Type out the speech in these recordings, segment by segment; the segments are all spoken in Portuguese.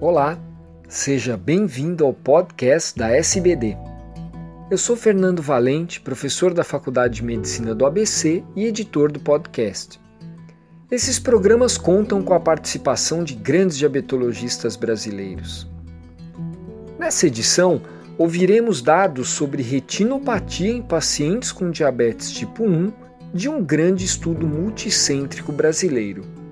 Olá, seja bem-vindo ao podcast da SBD. Eu sou Fernando Valente, professor da Faculdade de Medicina do ABC e editor do podcast. Esses programas contam com a participação de grandes diabetologistas brasileiros. Nessa edição, ouviremos dados sobre retinopatia em pacientes com diabetes tipo 1 de um grande estudo multicêntrico brasileiro.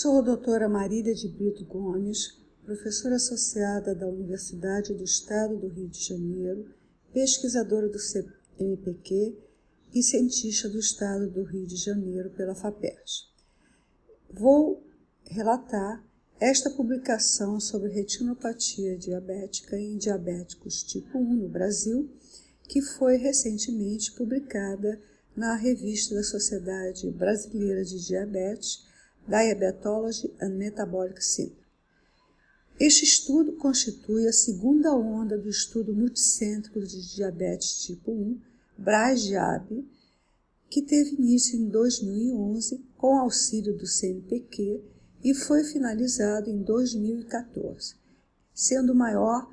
Sou a doutora Marília de Brito Gomes, professora associada da Universidade do Estado do Rio de Janeiro, pesquisadora do CNPq e cientista do Estado do Rio de Janeiro pela FAPERJ. Vou relatar esta publicação sobre retinopatia diabética em diabéticos tipo 1 no Brasil, que foi recentemente publicada na revista da Sociedade Brasileira de Diabetes, Diabetology and Metabolic Syndrome. Este estudo constitui a segunda onda do estudo multicêntrico de diabetes tipo 1, BRAS-DIAB, que teve início em 2011 com auxílio do CNPq e foi finalizado em 2014, sendo o maior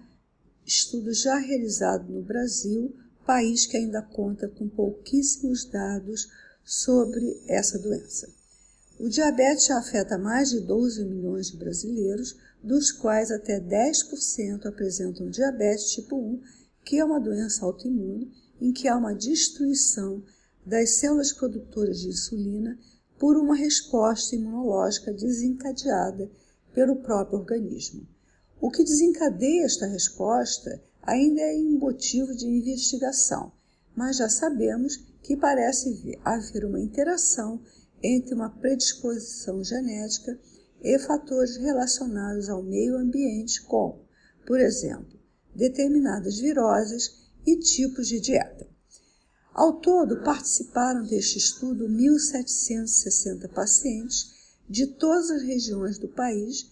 estudo já realizado no Brasil, país que ainda conta com pouquíssimos dados sobre essa doença. O diabetes afeta mais de 12 milhões de brasileiros, dos quais até 10% apresentam diabetes tipo 1, que é uma doença autoimune em que há uma destruição das células produtoras de insulina por uma resposta imunológica desencadeada pelo próprio organismo. O que desencadeia esta resposta ainda é um motivo de investigação, mas já sabemos que parece haver uma interação entre uma predisposição genética e fatores relacionados ao meio ambiente, como, por exemplo, determinadas viroses e tipos de dieta. Ao todo, participaram deste estudo 1.760 pacientes de todas as regiões do país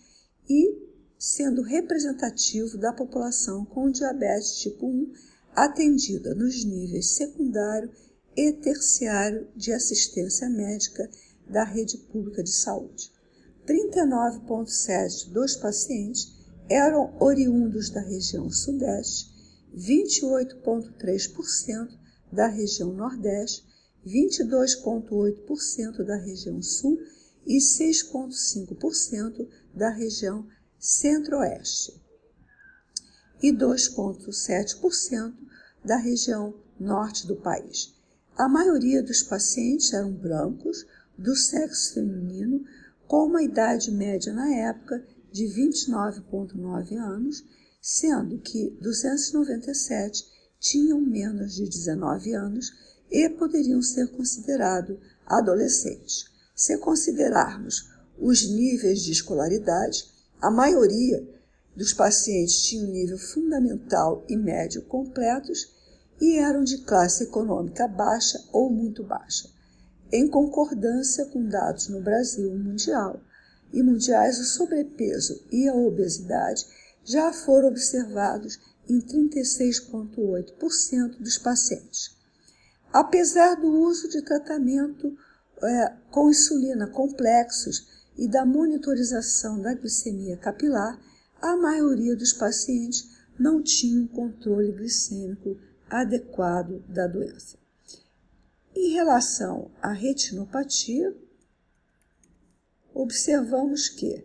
e sendo representativo da população com diabetes tipo 1 atendida nos níveis secundário e terciário de assistência médica da rede pública de saúde. 39,7% dos pacientes eram oriundos da região Sudeste, 28,3% da região Nordeste, 22,8% da região Sul e 6,5% da região Centro-Oeste e 2,7% da região Norte do país. A maioria dos pacientes eram brancos, do sexo feminino, com uma idade média na época de 29,9 anos, sendo que 297 tinham menos de 19 anos e poderiam ser considerados adolescentes. Se considerarmos os níveis de escolaridade, a maioria dos pacientes tinham nível fundamental e médio completos e eram de classe econômica baixa ou muito baixa, em concordância com dados no Brasil mundial. E mundiais, o sobrepeso e a obesidade já foram observados em 36,8% dos pacientes. Apesar do uso de tratamento é, com insulina complexos e da monitorização da glicemia capilar, a maioria dos pacientes não tinha um controle glicêmico adequado da doença. Em relação à retinopatia, observamos que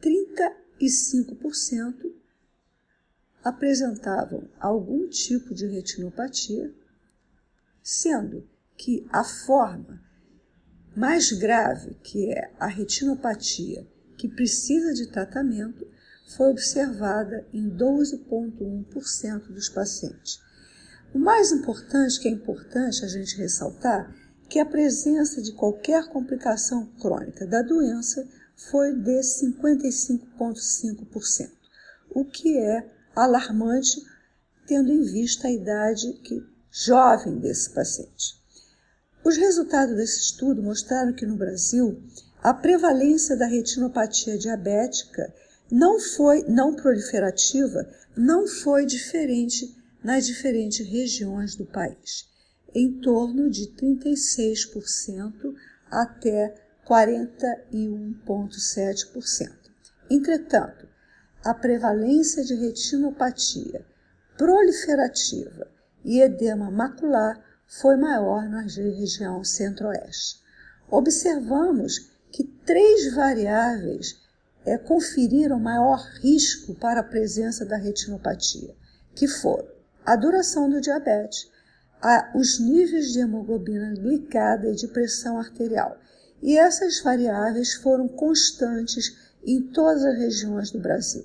35% apresentavam algum tipo de retinopatia, sendo que a forma mais grave, que é a retinopatia que precisa de tratamento, foi observada em 12,1% dos pacientes. O mais importante, que é importante a gente ressaltar, que a presença de qualquer complicação crônica da doença foi de 55,5%, o que é alarmante, tendo em vista a idade que, jovem desse paciente. Os resultados desse estudo mostraram que no Brasil a prevalência da retinopatia diabética não foi não proliferativa, não foi diferente nas diferentes regiões do país. em torno de 36% até 41,7%. Entretanto, a prevalência de retinopatia proliferativa e edema macular foi maior na região centro-oeste. Observamos que três variáveis é, conferiram maior risco para a presença da retinopatia, que foram a duração do diabetes, a, os níveis de hemoglobina glicada e de pressão arterial. E essas variáveis foram constantes em todas as regiões do Brasil.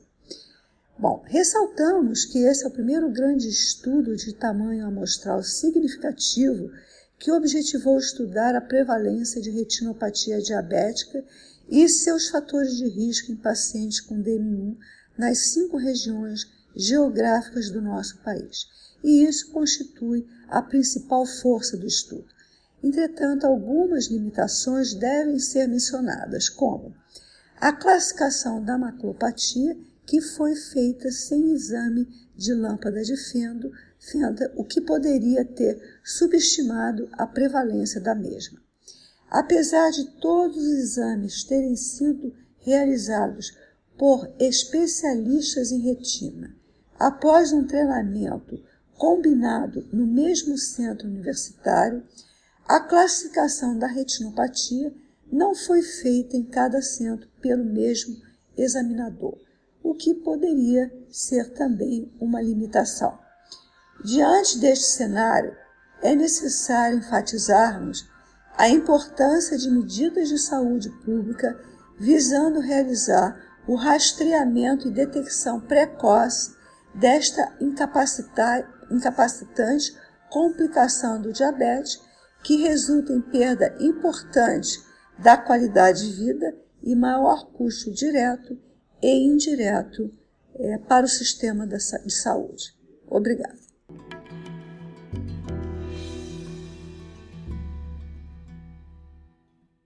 Bom, ressaltamos que esse é o primeiro grande estudo de tamanho amostral significativo que objetivou estudar a prevalência de retinopatia diabética e seus fatores de risco em pacientes com DM1 nas cinco regiões geográficas do nosso país. E isso constitui a principal força do estudo. Entretanto, algumas limitações devem ser mencionadas, como a classificação da maculopatia que foi feita sem exame de lâmpada de fendo, fenda, o que poderia ter subestimado a prevalência da mesma. Apesar de todos os exames terem sido realizados por especialistas em retina, após um treinamento combinado no mesmo centro universitário, a classificação da retinopatia não foi feita em cada centro pelo mesmo examinador o que poderia ser também uma limitação. Diante deste cenário, é necessário enfatizarmos a importância de medidas de saúde pública visando realizar o rastreamento e detecção precoce desta incapacitante complicação do diabetes, que resulta em perda importante da qualidade de vida e maior custo direto e indireto é, para o sistema de saúde. Obrigada.